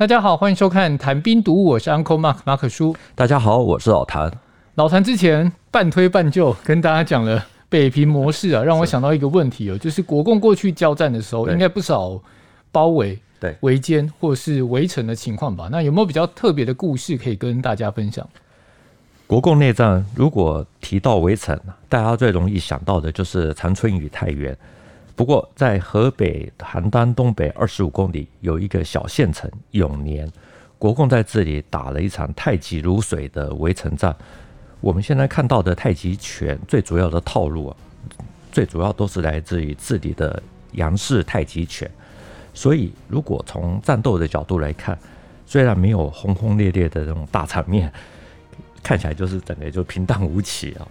大家好，欢迎收看《谈兵读武》，我是 Uncle Mark 马可叔。大家好，我是老谭。老谭之前半推半就跟大家讲了北平模式啊，让我想到一个问题哦，就是国共过去交战的时候，应该不少包围、对围歼或是围城的情况吧？那有没有比较特别的故事可以跟大家分享？国共内战如果提到围城，大家最容易想到的就是长春与太原。不过，在河北邯郸东北二十五公里有一个小县城永年，国共在这里打了一场太极如水的围城战。我们现在看到的太极拳最主要的套路啊，最主要都是来自于这里的杨氏太极拳。所以，如果从战斗的角度来看，虽然没有轰轰烈烈的这种大场面，看起来就是整个就平淡无奇啊。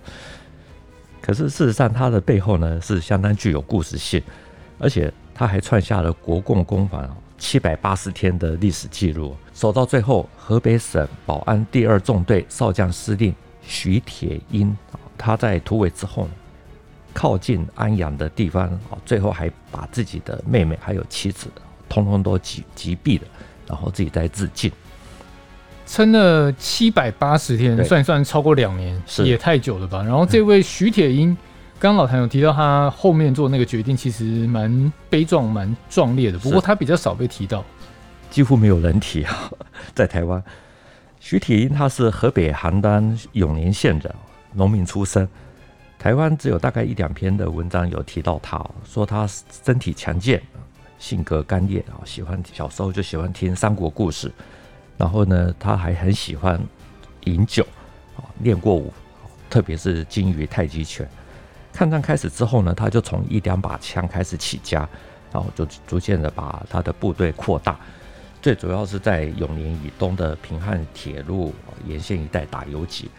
可是事实上，它的背后呢是相当具有故事性，而且它还创下了国共攻防七百八十天的历史记录。守到最后，河北省保安第二纵队少将司令徐铁英，他在突围之后，靠近安阳的地方啊，最后还把自己的妹妹还有妻子通通都击击毙了，然后自己再自尽。撑了七百八十天，算一算超过两年，也太久了吧？然后这位徐铁英，刚刚老谭有提到他后面做那个决定，其实蛮悲壮、蛮壮烈的。不过他比较少被提到，几乎没有人提啊。在台湾，徐铁英他是河北邯郸永年县人，农民出身。台湾只有大概一两篇的文章有提到他，说他身体强健，性格干练啊，喜欢小时候就喜欢听三国故事。然后呢，他还很喜欢饮酒，啊，练过武，特别是精于太极拳。抗战开始之后呢，他就从一两把枪开始起家，然后就逐渐的把他的部队扩大，最主要是在永宁以东的平汉铁路沿线一带打游击。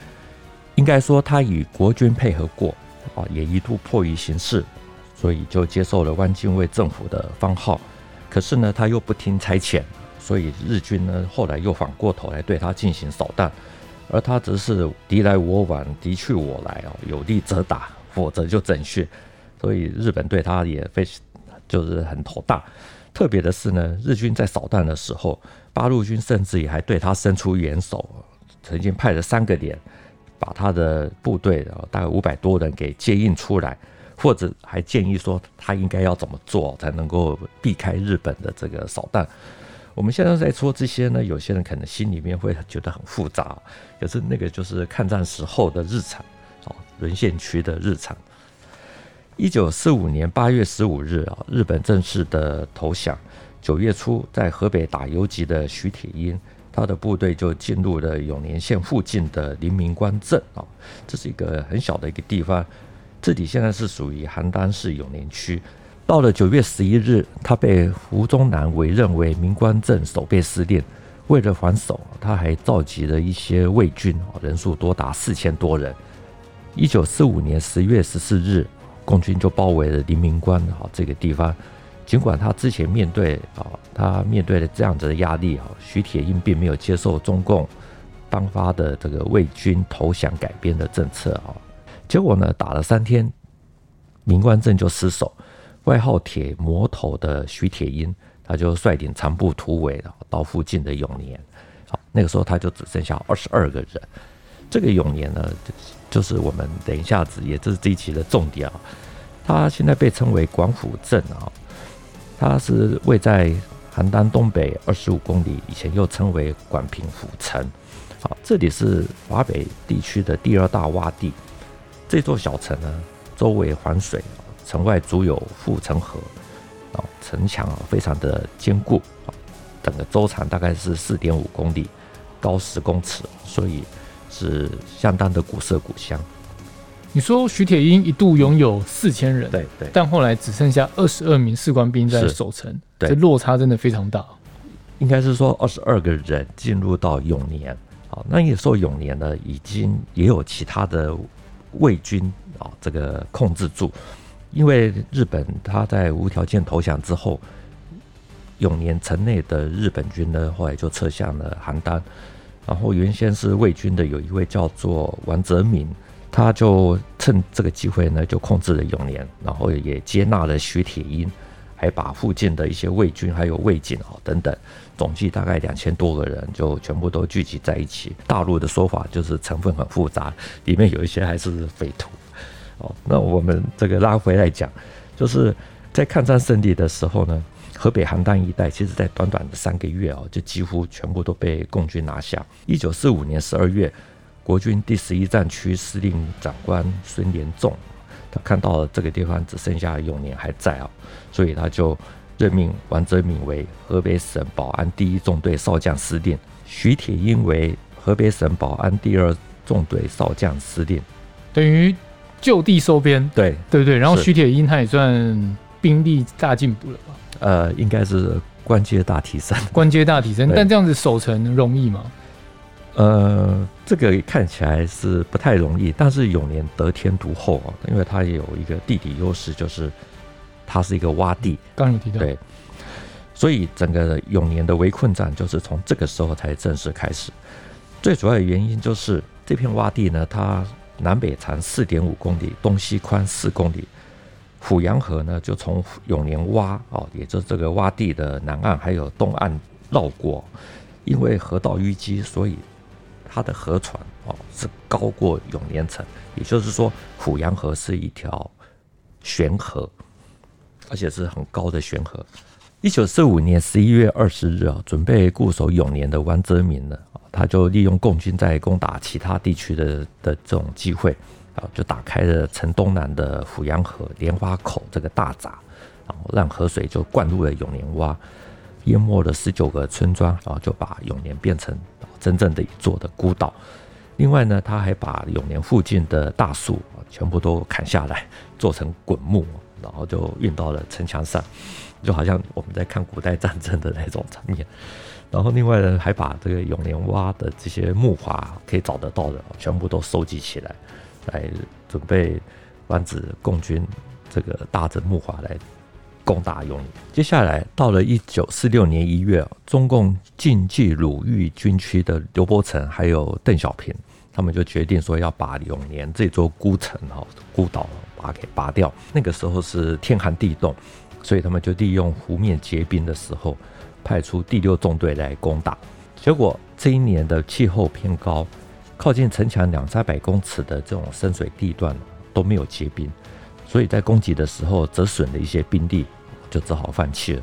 应该说，他与国军配合过，啊，也一度迫于形势，所以就接受了汪精卫政府的番号。可是呢，他又不听差遣。所以日军呢，后来又反过头来对他进行扫荡，而他则是敌来我往，敌去我来哦，有利则打，否则就整训。所以日本对他也非就是很头大。特别的是呢，日军在扫荡的时候，八路军甚至也还对他伸出援手，曾经派了三个连把他的部队大概五百多人给接应出来，或者还建议说他应该要怎么做才能够避开日本的这个扫荡。我们现在在说这些呢，有些人可能心里面会觉得很复杂，可是那个就是抗战时候的日常，哦，沦陷区的日常。一九四五年八月十五日啊，日本正式的投降。九月初，在河北打游击的徐铁英，他的部队就进入了永年县附近的临明关镇啊，这是一个很小的一个地方，这里现在是属于邯郸市永年区。到了九月十一日，他被胡宗南委任为明关镇守备司令。为了防守，他还召集了一些卫军，人数多达四千多人。一九四五年十月十四日，共军就包围了黎明关啊这个地方。尽管他之前面对啊，他面对了这样子的压力啊，徐铁英并没有接受中共颁发的这个卫军投降改编的政策啊。结果呢，打了三天，明关镇就失守。外号“铁魔头”的徐铁英，他就率领残部突围，到附近的永年。好，那个时候他就只剩下二十二个人。这个永年呢，就是我们等一下子，也就是这一期的重点啊。他现在被称为广府镇啊，它是位在邯郸东北二十五公里，以前又称为广平府城。好，这里是华北地区的第二大洼地。这座小城呢，周围环水。城外筑有护城河，啊，城墙啊非常的坚固啊，整个周长大概是四点五公里，高十公尺，所以是相当的古色古香。你说徐铁英一度拥有四千人，对对，但后来只剩下二十二名士官兵在守城，对，这落差真的非常大。应该是说二十二个人进入到永年，好，那也说永年呢已经也有其他的魏军啊这个控制住。因为日本他在无条件投降之后，永年城内的日本军呢，后来就撤向了邯郸。然后原先是魏军的有一位叫做王泽民，他就趁这个机会呢，就控制了永年，然后也接纳了徐铁英，还把附近的一些魏军还有魏警啊等等，总计大概两千多个人就全部都聚集在一起。大陆的说法就是成分很复杂，里面有一些还是匪徒。哦，那我们这个拉回来讲，就是在抗战胜利的时候呢，河北邯郸一带，其实在短短的三个月哦，就几乎全部都被共军拿下。一九四五年十二月，国军第十一战区司令长官孙连仲，他看到了这个地方只剩下永年还在啊，所以他就任命王泽民为河北省保安第一纵队少将司令，徐铁英为河北省保安第二纵队少将司令，等于就地收编，对对对。然后徐铁英他也算兵力大进步了吧？呃，应该是官阶大提升，官阶大提升。但这样子守城容易吗？呃，这个看起来是不太容易，但是永年得天独厚啊，因为它也有一个地理优势，就是它是一个洼地。刚有提到，对，所以整个永年的围困战就是从这个时候才正式开始。最主要的原因就是这片洼地呢，它南北长四点五公里，东西宽四公里。滏阳河呢，就从永年洼哦，也就是这个洼地的南岸还有东岸绕过。因为河道淤积，所以它的河船哦是高过永年城，也就是说，滏阳河是一条悬河，而且是很高的悬河。一九四五年十一月二十日啊，准备固守永年的王泽民呢，他就利用共军在攻打其他地区的的这种机会啊，就打开了城东南的阜阳河莲花口这个大闸，然后让河水就灌入了永年洼。淹没了十九个村庄，然后就把永年变成真正的一座的孤岛。另外呢，他还把永年附近的大树全部都砍下来，做成滚木，然后就运到了城墙上，就好像我们在看古代战争的那种场面。然后另外呢，还把这个永年洼的这些木筏可以找得到的，全部都收集起来，来准备防止共军这个大着木筏来。攻打永年。接下来到了一九四六年一月，中共晋冀鲁豫军区的刘伯承还有邓小平，他们就决定说要把永年这座孤城哈孤岛把它给拔掉。那个时候是天寒地冻，所以他们就利用湖面结冰的时候，派出第六纵队来攻打。结果这一年的气候偏高，靠近城墙两三百公尺的这种深水地段都没有结冰。所以在攻击的时候折损了一些兵力，就只好放弃了。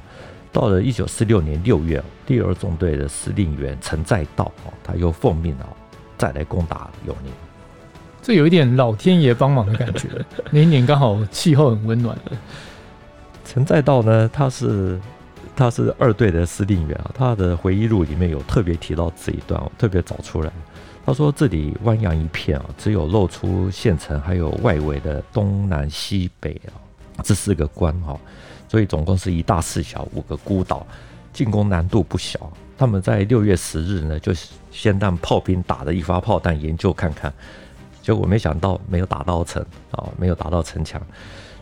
到了一九四六年六月，第二纵队的司令员陈再道哦，他又奉命啊再来攻打永宁。这有一点老天爷帮忙的感觉。那一年刚好气候很温暖。陈再道呢，他是他是二队的司令员啊，他的回忆录里面有特别提到这一段，我特别找出来。他说：“这里汪洋一片啊，只有露出县城，还有外围的东南西北啊，这四个关哈，所以总共是一大四小五个孤岛，进攻难度不小。他们在六月十日呢，就先让炮兵打了一发炮弹研究看看，结果没想到没有打到城啊，没有打到城墙。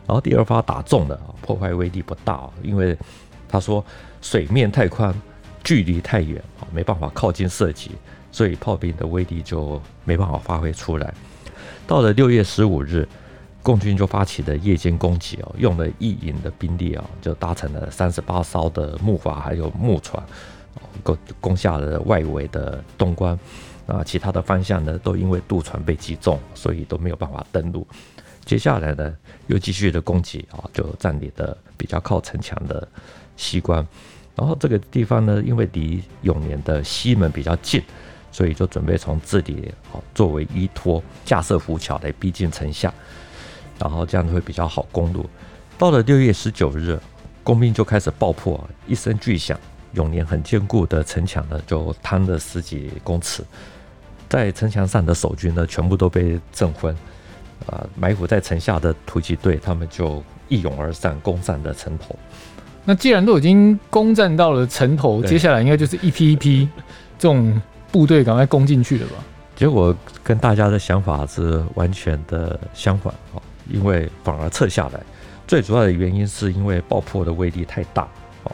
然后第二发打中了，破坏威力不大，因为他说水面太宽，距离太远啊，没办法靠近射击。”所以炮兵的威力就没办法发挥出来。到了六月十五日，共军就发起了夜间攻击哦，用了一营的兵力啊，就搭乘了三十八艘的木筏还有木船，攻攻下了外围的东关。啊，其他的方向呢，都因为渡船被击中，所以都没有办法登陆。接下来呢，又继续的攻击啊，就占领的比较靠城墙的西关。然后这个地方呢，因为离永年的西门比较近。所以就准备从这里哦作为依托，架设浮桥来逼近城下，然后这样会比较好攻入。到了六月十九日，工兵就开始爆破，一声巨响，永年很坚固的城墙呢就坍了十几公尺，在城墙上的守军呢全部都被震昏，啊，埋伏在城下的突击队他们就一拥而上，攻上了城头。那既然都已经攻占到了城头，接下来应该就是一批一批这种。部队赶快攻进去了吧？结果跟大家的想法是完全的相反啊！因为反而撤下来，最主要的原因是因为爆破的威力太大哦，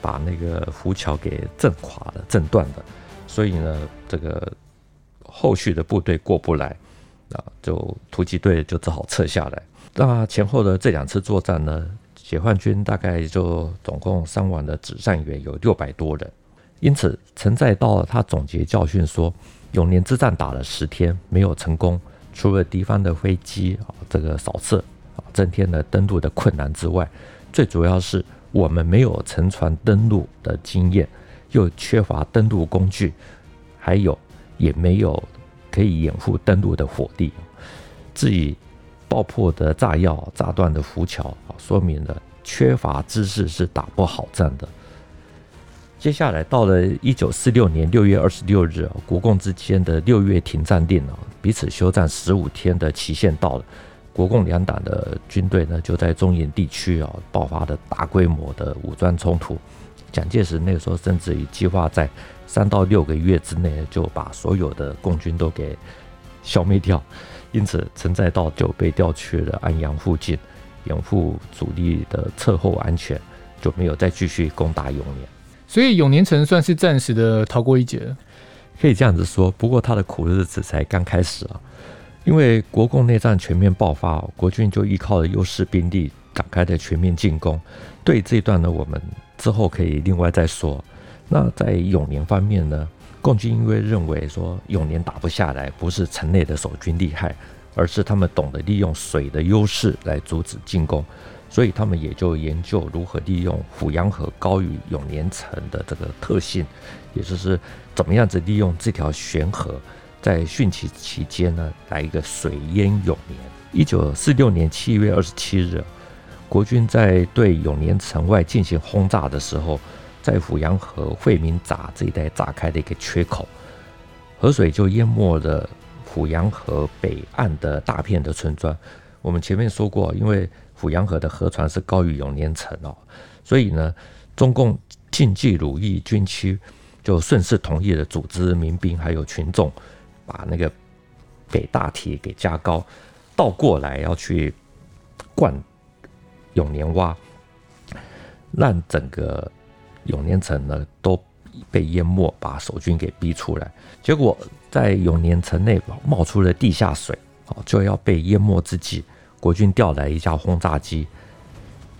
把那个浮桥给震垮了、震断了，所以呢，这个后续的部队过不来啊，就突击队就只好撤下来。那前后的这两次作战呢，解放军大概就总共伤亡的指战员有六百多人。因此，陈再道他总结教训说，永年之战打了十天没有成功，除了敌方的飞机啊这个扫射啊增添了登陆的困难之外，最主要是我们没有乘船登陆的经验，又缺乏登陆工具，还有也没有可以掩护登陆的火力。至于爆破的炸药、炸断的浮桥啊，说明了缺乏知识是打不好仗的。接下来到了一九四六年六月二十六日，国共之间的六月停战令啊，彼此休战十五天的期限到了，国共两党的军队呢就在中原地区啊爆发了大规模的武装冲突。蒋介石那个时候甚至于计划在三到六个月之内就把所有的共军都给消灭掉，因此陈再道就被调去了安阳附近，掩护主力的侧后安全，就没有再继续攻打永年。所以永年城算是暂时的逃过一劫了，可以这样子说。不过他的苦日子才刚开始啊，因为国共内战全面爆发，国军就依靠了优势兵力展开的全面进攻。对这一段呢，我们之后可以另外再说。那在永年方面呢，共军因为认为说永年打不下来，不是城内的守军厉害，而是他们懂得利用水的优势来阻止进攻。所以他们也就研究如何利用阜阳河高于永年城的这个特性，也就是怎么样子利用这条悬河，在汛期期间呢，来一个水淹永年。一九四六年七月二十七日，国军在对永年城外进行轰炸的时候，在虎阳河惠民闸这一带炸开了一个缺口，河水就淹没了虎阳河北岸的大片的村庄。我们前面说过，因为虎阳河的河床是高于永年城哦，所以呢，中共晋冀鲁豫军区就顺势同意了组织民兵还有群众，把那个北大堤给加高，倒过来要去灌永年洼，让整个永年城呢都被淹没，把守军给逼出来。结果在永年城内冒出了地下水，哦，就要被淹没之际。国军调来一架轰炸机，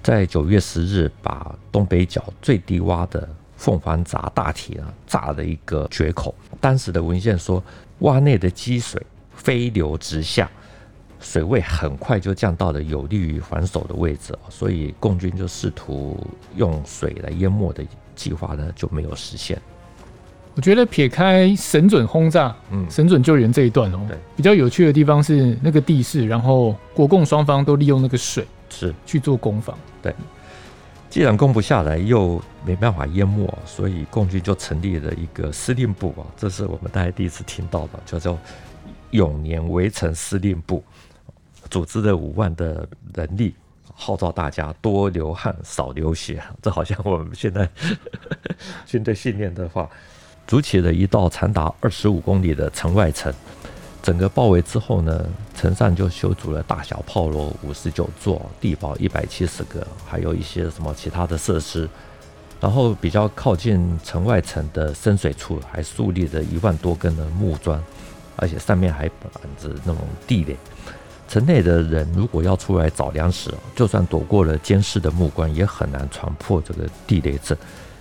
在九月十日把东北角最低洼的凤凰闸大堤啊炸了一个决口。当时的文献说，洼内的积水飞流直下，水位很快就降到了有利于防守的位置，所以共军就试图用水来淹没的计划呢就没有实现。我觉得撇开神准轰炸、嗯，神准救援这一段哦，对，比较有趣的地方是那个地势，然后国共双方都利用那个水是。去做攻防。对，既然攻不下来，又没办法淹没，所以共军就成立了一个司令部啊，这是我们大家第一次听到的，叫做永年围城司令部，组织了五万的人力，号召大家多流汗少流血，这好像我们现在 军队训练的话。筑起了一道长达二十五公里的城外城，整个包围之后呢，城上就修筑了大小炮楼五十九座，地堡一百七十个，还有一些什么其他的设施。然后比较靠近城外城的深水处，还树立着一万多根的木桩，而且上面还绑着那种地雷。城内的人如果要出来找粮食，就算躲过了监视的目光，也很难传破这个地雷阵。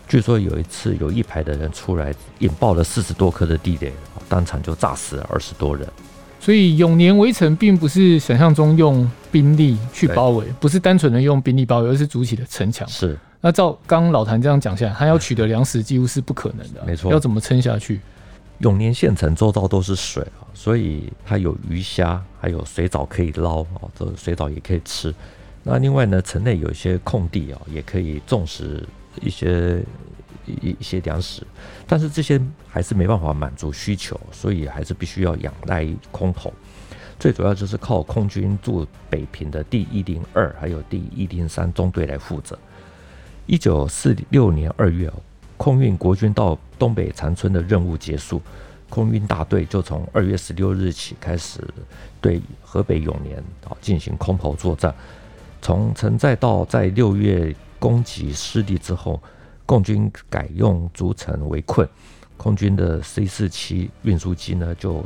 据说有一次，有一排的人出来引爆了四十多颗的地雷，当场就炸死了二十多人。所以永年围城并不是想象中用兵力去包围，不是单纯的用兵力包围，而是筑起的城墙。是。那照刚刚老谭这样讲下来，他要取得粮食几乎是不可能的。没错。要怎么撑下去？永年县城周遭都是水啊，所以它有鱼虾，还有水藻可以捞啊，这水藻也可以吃。那另外呢，城内有一些空地啊，也可以种植。一些一一些粮食，但是这些还是没办法满足需求，所以还是必须要仰赖空投。最主要就是靠空军驻北平的第一零二还有第一零三中队来负责。一九四六年二月，空运国军到东北长春的任务结束，空运大队就从二月十六日起开始对河北永年啊进行空投作战。从陈再道在六月。攻击失利之后，共军改用逐城围困，空军的 C 四七运输机呢，就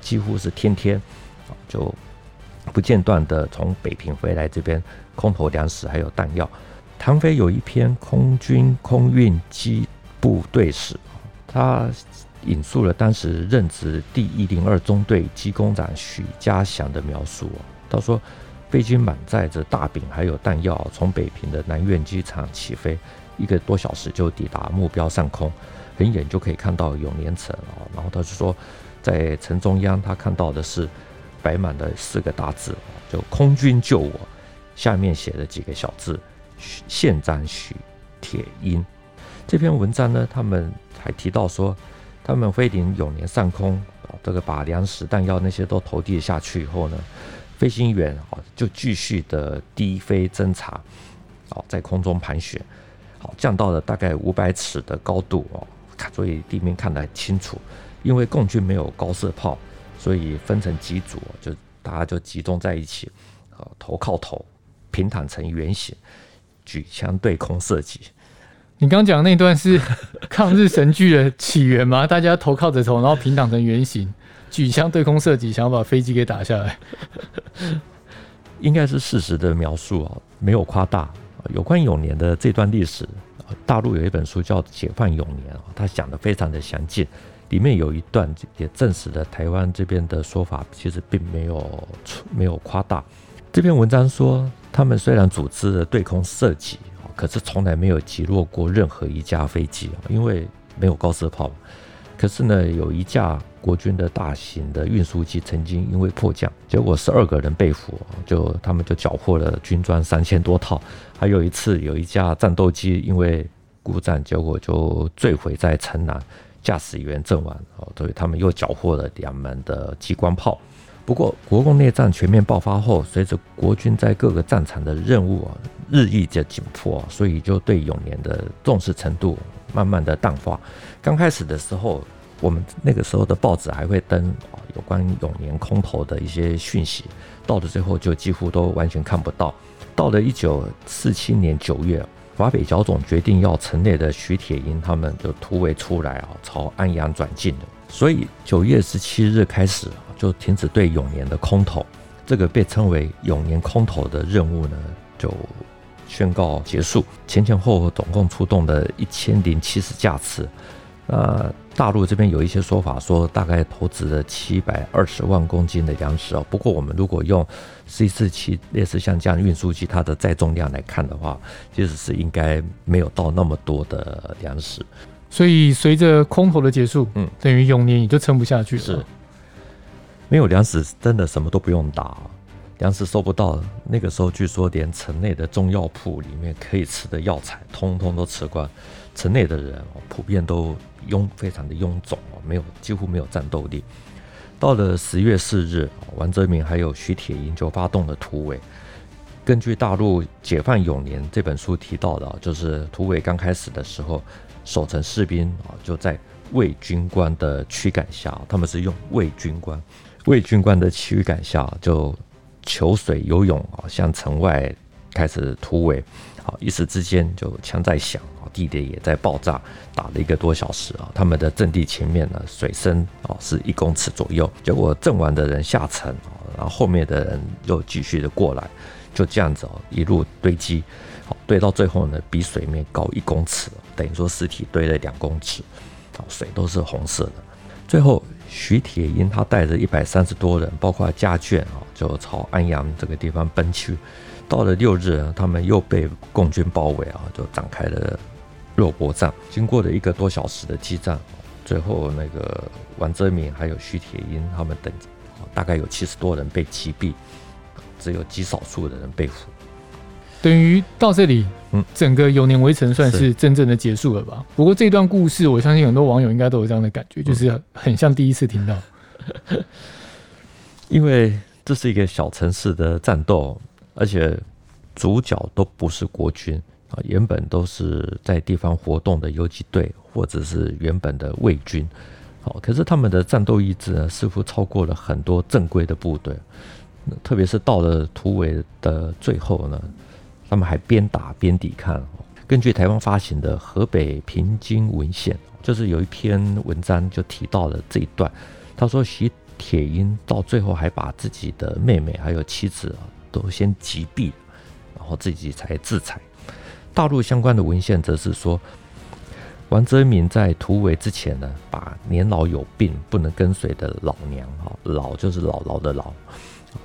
几乎是天天啊就不间断的从北平回来这边空投粮食还有弹药。唐飞有一篇《空军空运机部队史》，他引述了当时任职第一零二中队机工长许家祥的描述。他说，飞机满载着大饼还有弹药，从北平的南苑机场起飞，一个多小时就抵达目标上空，很远就可以看到永年城啊。然后他就说，在城中央，他看到的是摆满了四个大字，就“空军救我”，下面写了几个小字。县长许 铁英 这篇文章呢，他们还提到说，他们飞临永年上空啊，这个把粮食、弹药那些都投递下去以后呢，飞行员啊就继续的低飞侦察，啊，在空中盘旋，好降到了大概五百尺的高度哦，所以地面看得很清楚。因为共军没有高射炮，所以分成几组，就大家就集中在一起，啊，头靠头，平躺成圆形。举枪对空射击。你刚讲那段是 抗日神剧的起源吗？大家头靠着头，然后平躺成圆形，举枪对空射击，想要把飞机给打下来。应该是事实的描述啊，没有夸大。有关永年的这段历史，大陆有一本书叫《解放永年》，他讲的非常的详尽。里面有一段也证实了台湾这边的说法，其实并没有没有夸大。这篇文章说，他们虽然组织了对空射击，可是从来没有击落过任何一架飞机啊，因为没有高射炮。可是呢，有一架国军的大型的运输机曾经因为迫降，结果十二个人被俘，就他们就缴获了军装三千多套。还有一次，有一架战斗机因为故障，结果就坠毁在城南，驾驶员阵亡，哦所以他们又缴获了两门的机关炮。不过，国共内战全面爆发后，随着国军在各个战场的任务啊日益的紧迫，所以就对永年的重视程度慢慢的淡化。刚开始的时候，我们那个时候的报纸还会登啊有关永年空投的一些讯息，到了最后就几乎都完全看不到。到了一九四七年九月，华北剿总决定要城内的徐铁英他们就突围出来啊，朝安阳转进了。所以九月十七日开始。就停止对永年的空投，这个被称为永年空投的任务呢，就宣告结束。前前后后总共出动了一千零七十架次。那大陆这边有一些说法说，大概投掷了七百二十万公斤的粮食哦。不过我们如果用 C 四七类似像这样运输机，它的载重量来看的话，其实是应该没有到那么多的粮食。所以随着空投的结束，嗯，等于永年也就撑不下去了。是。没有粮食，真的什么都不用打，粮食收不到。那个时候，据说连城内的中药铺里面可以吃的药材，通通都吃光。城内的人普遍都臃，非常的臃肿，没有几乎没有战斗力。到了十月四日，王泽民还有徐铁英就发动了突围。根据大陆《解放永年》这本书提到的，就是突围刚开始的时候，守城士兵啊就在卫军官的驱赶下，他们是用卫军官。魏军官的驱赶下，就求水游泳啊，向城外开始突围。好，一时之间就枪在响啊，地点也在爆炸，打了一个多小时啊。他们的阵地前面呢，水深啊是一公尺左右。结果阵亡的人下城，然后后面的人又继续的过来，就这样子哦，一路堆积，好堆到最后呢，比水面高一公尺，等于说尸体堆了两公尺，啊，水都是红色的。最后。徐铁英他带着一百三十多人，包括家眷啊，就朝安阳这个地方奔去。到了六日，他们又被共军包围啊，就展开了肉搏战。经过了一个多小时的激战，最后那个王泽民还有徐铁英他们等，大概有七十多人被击毙，只有极少数的人被俘。等于到这里，嗯，整个永年围城算是真正的结束了吧？不过这段故事，我相信很多网友应该都有这样的感觉，就是很像第一次听到。因为这是一个小城市的战斗，而且主角都不是国军啊，原本都是在地方活动的游击队或者是原本的卫军。好，可是他们的战斗意志呢，似乎超过了很多正规的部队，特别是到了突围的最后呢。他们还边打边抵抗。根据台湾发行的《河北平津文献》，就是有一篇文章就提到了这一段。他说徐铁英到最后还把自己的妹妹还有妻子都先击毙，然后自己才自裁。大陆相关的文献则是说，王泽民在突围之前呢，把年老有病不能跟随的老娘啊，老就是姥姥的老，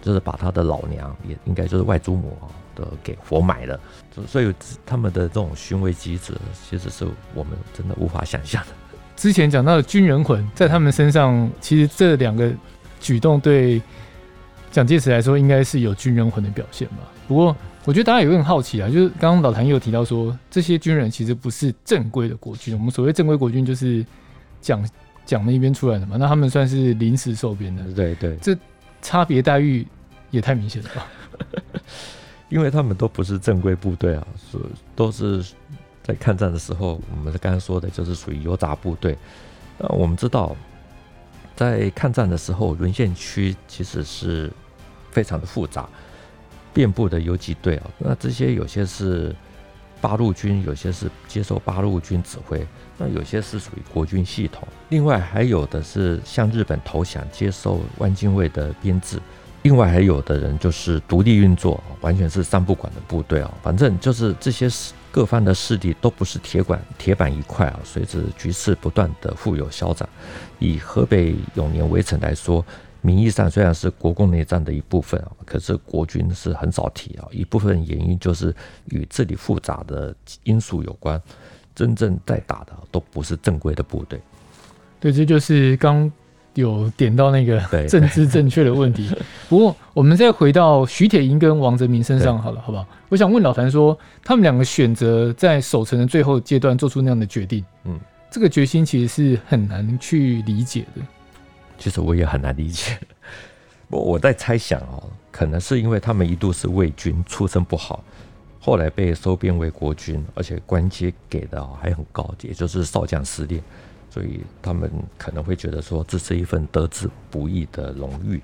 就是把他的老娘也应该就是外祖母啊，都给活埋了。所以他们的这种寻味机制，其实是我们真的无法想象的。之前讲到的军人魂，在他们身上，其实这两个举动对蒋介石来说，应该是有军人魂的表现吧。不过，我觉得大家也会很好奇啊，就是刚刚老谭也有提到说，这些军人其实不是正规的国军。我们所谓正规国军，就是蒋蒋那边出来的嘛，那他们算是临时受编的。对对，这差别待遇也太明显了吧？因为他们都不是正规部队啊，是都是。在抗战的时候，我们刚刚说的就是属于游杂部队。那，我们知道，在抗战的时候，沦陷区其实是非常的复杂，遍布的游击队啊。那这些有些是八路军，有些是接受八路军指挥，那有些是属于国军系统。另外还有的是向日本投降，接受汪精卫的编制。另外还有的人就是独立运作，完全是三不管的部队啊。反正就是这些各方的势力都不是铁管铁板一块啊。随着局势不断的富有消长，以河北永年围城来说，名义上虽然是国共内战的一部分啊，可是国军是很少提啊。一部分原因就是与这里复杂的因素有关，真正在打的都不是正规的部队。对，这就是刚。有点到那个政治正确的问题，不过我们再回到徐铁英跟王泽民身上好了，好不好？我想问老樊说，他们两个选择在守城的最后阶段做出那样的决定，嗯，这个决心其实是很难去理解的。其实我也很难理解，不过我在猜想哦，可能是因为他们一度是魏军，出身不好，后来被收编为国军，而且官阶给的还很高，也就是少将司令。所以他们可能会觉得说，这是一份得之不易的荣誉，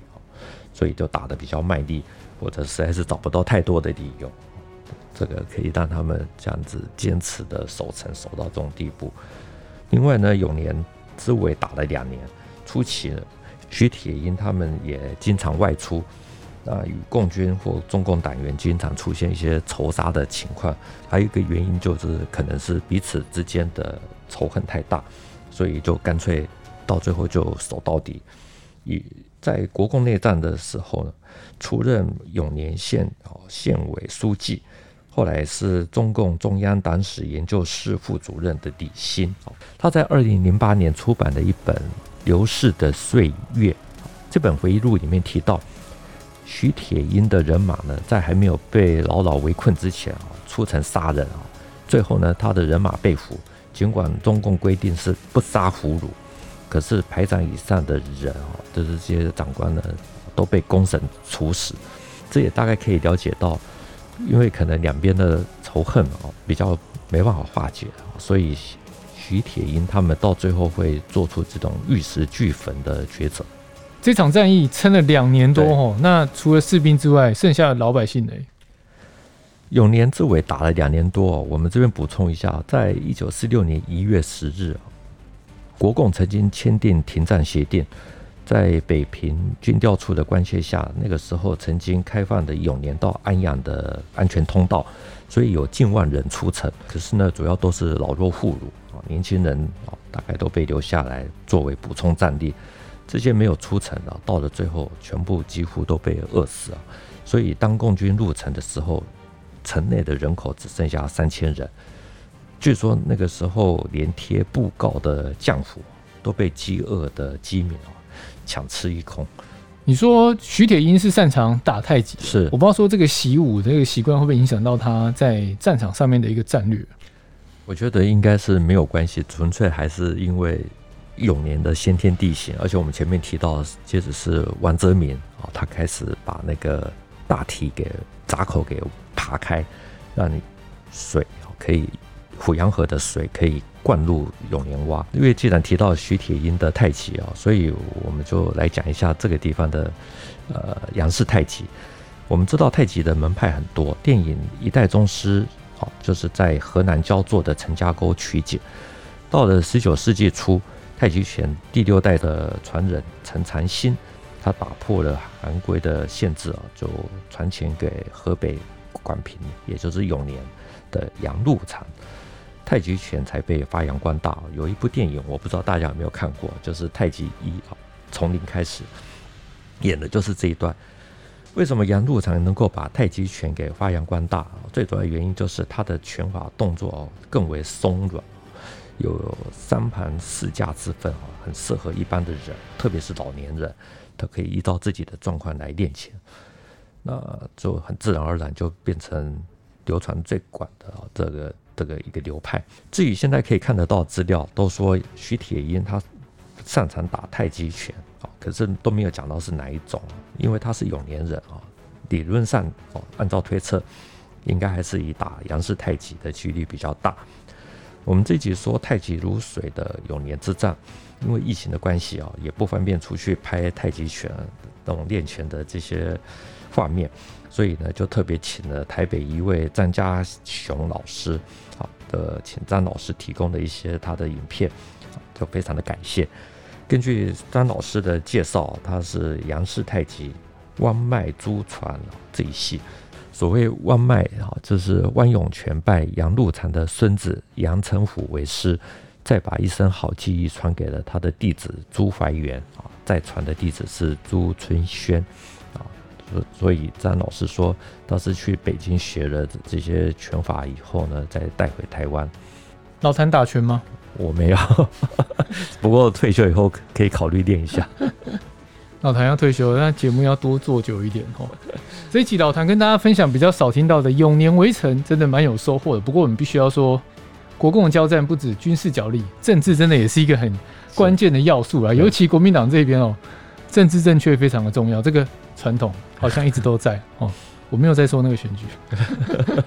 所以就打得比较卖力，或者实在是找不到太多的理由，这个可以让他们这样子坚持的守城守到这种地步。另外呢，永年之围打了两年，初期，徐铁英他们也经常外出，那与共军或中共党员经常出现一些仇杀的情况。还有一个原因就是，可能是彼此之间的仇恨太大。所以就干脆到最后就守到底。以在国共内战的时候呢，出任永年县哦县委书记，后来是中共中央党史研究室副主任的李新，他在二零零八年出版的一本《流逝的岁月》这本回忆录里面提到，徐铁英的人马呢，在还没有被牢牢围困之前啊，出城杀人啊，最后呢，他的人马被俘。尽管中共规定是不杀俘虏，可是排长以上的人啊，就是这些长官呢，都被公审处死。这也大概可以了解到，因为可能两边的仇恨啊比较没办法化解，所以徐铁英他们到最后会做出这种玉石俱焚的抉择。这场战役撑了两年多哦，那除了士兵之外，剩下的老百姓呢？永年之围打了两年多，我们这边补充一下，在一九四六年一月十日，国共曾经签订停战协定，在北平军调处的关切下，那个时候曾经开放的永年到安阳的安全通道，所以有近万人出城。可是呢，主要都是老弱妇孺啊，年轻人啊，大概都被留下来作为补充战力。这些没有出城的，到了最后，全部几乎都被饿死啊。所以当共军入城的时候，城内的人口只剩下三千人，据说那个时候连贴布告的将府都被饥饿的饥民哦抢吃一空。你说徐铁英是擅长打太极，是我不知道说这个习武这个习惯会不会影响到他在战场上面的一个战略？我觉得应该是没有关系，纯粹还是因为永年的先天地形，而且我们前面提到，接着是王泽民啊，他开始把那个大堤给闸口给。爬开，让你水可以虎阳河的水可以灌入永年洼。因为既然提到徐铁英的太极啊，所以我们就来讲一下这个地方的呃杨氏太极。我们知道太极的门派很多，电影《一代宗师》好，就是在河南焦作的陈家沟取景。到了十九世纪初，太极拳第六代的传人陈长兴他打破了韩规的限制啊，就传钱给河北广平，也就是永年的杨露禅，太极拳才被发扬光大。有一部电影，我不知道大家有没有看过，就是《太极一》啊，从零开始，演的就是这一段。为什么杨露禅能够把太极拳给发扬光大？最主要原因就是他的拳法动作更为松软，有三盘四架之分啊，很适合一般的人，特别是老年人，他可以依照自己的状况来练拳，那就很自然而然就变成流传最广的这个这个一个流派。至于现在可以看得到资料，都说徐铁英他擅长打太极拳。啊可是都没有讲到是哪一种，因为他是永年人啊，理论上哦，按照推测，应该还是以打杨氏太极的几率比较大。我们这集说太极如水的永年之战，因为疫情的关系啊，也不方便出去拍太极拳那种练拳的这些画面，所以呢，就特别请了台北一位张家雄老师，好的，请张老师提供的一些他的影片，就非常的感谢。根据张老师的介绍，他是杨氏太极汪脉珠传这一系。所谓汪脉啊，就是汪永泉拜杨露禅的孙子杨成虎为师，再把一身好技艺传给了他的弟子朱怀元啊，再传的弟子是朱春轩啊。所所以张老师说，他是去北京学了这些拳法以后呢，再带回台湾。老谭打拳吗？我没有，不过退休以后可以考虑练一下。老谭要退休，那节目要多做久一点哦。这一期老谭跟大家分享比较少听到的永年围城，真的蛮有收获的。不过我们必须要说，国共的交战不止军事角力，政治真的也是一个很关键的要素啊。尤其国民党这边哦，政治正确非常的重要，这个传统 好像一直都在哦。我没有在说那个选举。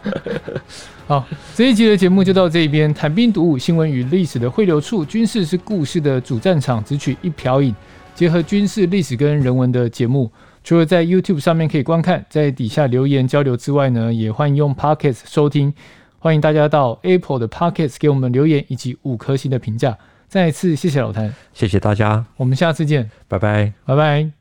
好，这一集的节目就到这边。谈兵读武，新闻与历史的汇流处，军事是故事的主战场，只取一瓢饮，结合军事历史跟人文的节目。除了在 YouTube 上面可以观看，在底下留言交流之外呢，也欢迎用 Podcast 收听。欢迎大家到 Apple 的 Podcast 给我们留言以及五颗星的评价。再一次谢谢老谭，谢谢大家，我们下次见，拜拜，拜拜。